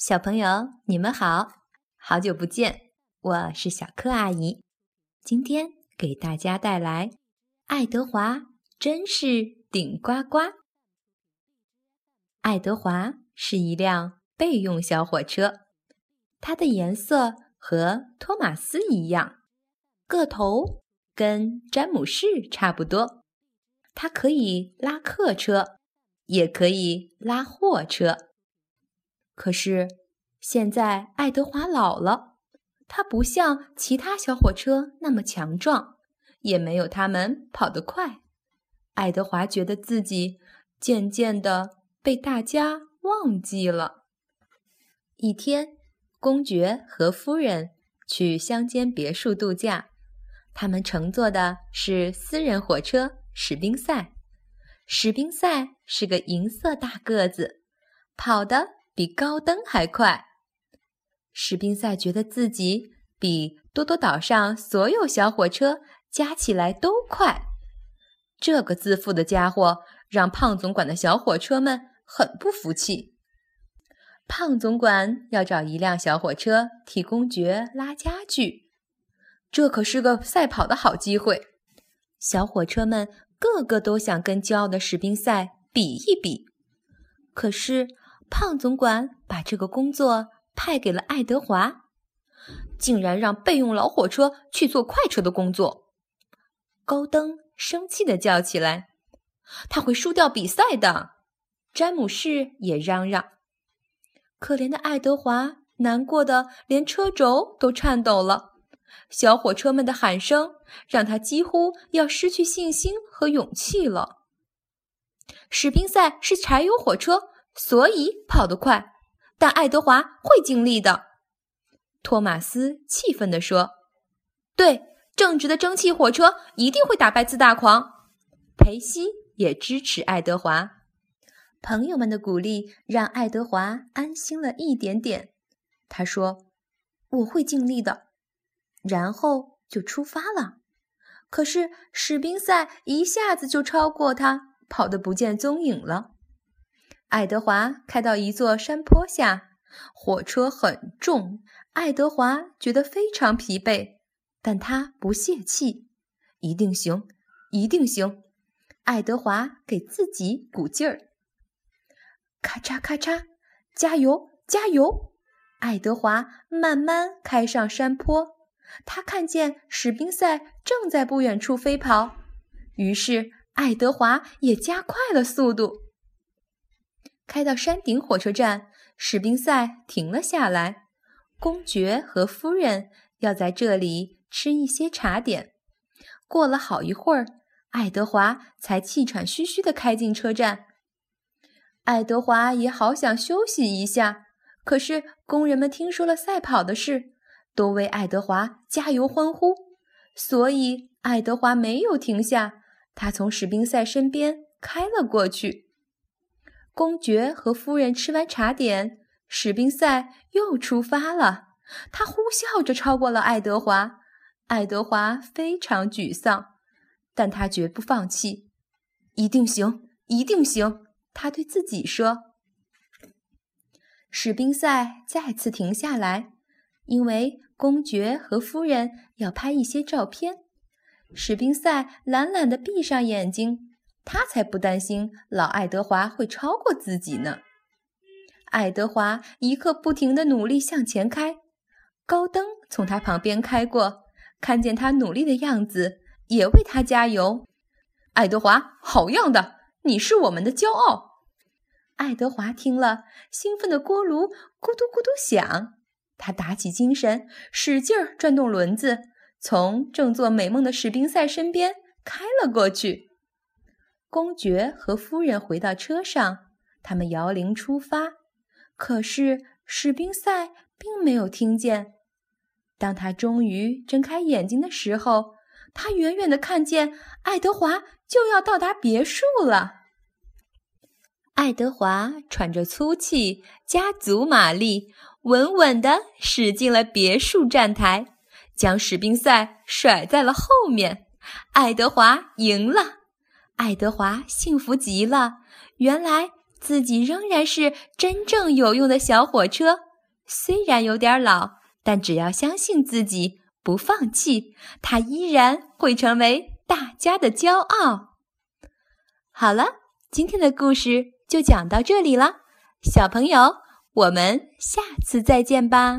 小朋友，你们好，好久不见，我是小柯阿姨。今天给大家带来《爱德华真是顶呱呱》。爱德华是一辆备用小火车，它的颜色和托马斯一样，个头跟詹姆士差不多。它可以拉客车，也可以拉货车。可是，现在爱德华老了，他不像其他小火车那么强壮，也没有他们跑得快。爱德华觉得自己渐渐的被大家忘记了。一天，公爵和夫人去乡间别墅度假，他们乘坐的是私人火车史宾赛。史宾赛是个银色大个子，跑的。比高登还快，史宾赛觉得自己比多多岛上所有小火车加起来都快。这个自负的家伙让胖总管的小火车们很不服气。胖总管要找一辆小火车替公爵拉家具，这可是个赛跑的好机会。小火车们个个都想跟骄傲的史宾赛比一比，可是。胖总管把这个工作派给了爱德华，竟然让备用老火车去做快车的工作。高登生气地叫起来：“他会输掉比赛的！”詹姆士也嚷嚷。可怜的爱德华难过的连车轴都颤抖了。小火车们的喊声让他几乎要失去信心和勇气了。史宾赛是柴油火车。所以跑得快，但爱德华会尽力的。托马斯气愤地说：“对，正直的蒸汽火车一定会打败自大狂。”裴西也支持爱德华。朋友们的鼓励让爱德华安心了一点点。他说：“我会尽力的。”然后就出发了。可是史宾赛一下子就超过他，跑得不见踪影了。爱德华开到一座山坡下，火车很重，爱德华觉得非常疲惫，但他不泄气，一定行，一定行。爱德华给自己鼓劲儿，咔嚓咔嚓，加油加油！爱德华慢慢开上山坡，他看见史宾赛正在不远处飞跑，于是爱德华也加快了速度。开到山顶火车站，史宾赛停了下来。公爵和夫人要在这里吃一些茶点。过了好一会儿，爱德华才气喘吁吁地开进车站。爱德华也好想休息一下，可是工人们听说了赛跑的事，都为爱德华加油欢呼，所以爱德华没有停下，他从史宾赛身边开了过去。公爵和夫人吃完茶点，史宾赛又出发了。他呼啸着超过了爱德华。爱德华非常沮丧，但他绝不放弃。一定行，一定行！他对自己说。史宾赛再次停下来，因为公爵和夫人要拍一些照片。史宾赛懒懒地闭上眼睛。他才不担心老爱德华会超过自己呢。爱德华一刻不停地努力向前开，高登从他旁边开过，看见他努力的样子，也为他加油。爱德华，好样的，你是我们的骄傲！爱德华听了，兴奋的锅炉咕嘟咕嘟响。他打起精神，使劲儿转动轮子，从正做美梦的史宾赛身边开了过去。公爵和夫人回到车上，他们摇铃出发。可是史宾赛并没有听见。当他终于睁开眼睛的时候，他远远的看见爱德华就要到达别墅了。爱德华喘着粗气，加足马力，稳稳地驶进了别墅站台，将史宾赛甩在了后面。爱德华赢了。爱德华幸福极了，原来自己仍然是真正有用的小火车。虽然有点老，但只要相信自己，不放弃，它依然会成为大家的骄傲。好了，今天的故事就讲到这里了，小朋友，我们下次再见吧。